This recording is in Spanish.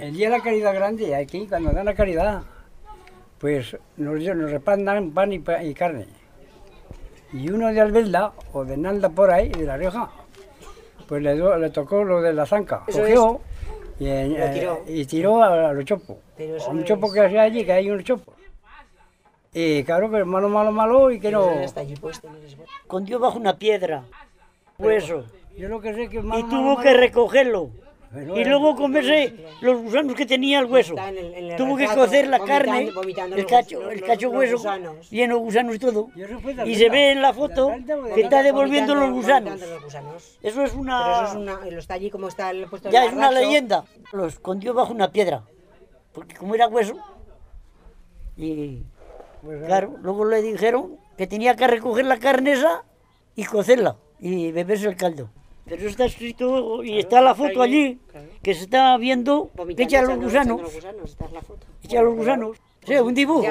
El día de la caridad grande, aquí cuando dan la caridad, pues nos, nos repartan pan y, pa- y carne. Y uno de Albelda, o de Nalda por ahí, de La Rioja, pues le, le tocó lo de la zanca. Eso Cogió y, eh, Lo tiró. y tiró a, a los chopos. A un chopo es- que hacía allí, que hay unos chopos. Y claro que malo, malo, malo, y que no... Escondió bajo una piedra, hueso, Yo lo que sé que y malo, malo, tuvo malo- que recogerlo. Y eh, luego comerse los gusanos que tenía el hueso. Está en el- en el Tuvo que cocer la carne, vomitando el cacho, los- el cacho los hueso, lleno de gusanos y todo. Y se ve en la ¿De foto que está devolviendo los gusanos. vomitando los gusanos. Eso es Pero una... eso es una, lo está allí como está el puesto Ya es una leyenda. Lo escondió bajo una piedra, porque como era hueso, y Pues, claro, luego le dijeron que tenía que recoger la carne esa y cocerla y beberse el caldo. Pero está escrito y está la foto allí, que se está viendo que echa los gusanos, echando los gusanos, la foto. echa los gusanos. Sí, un dibujo.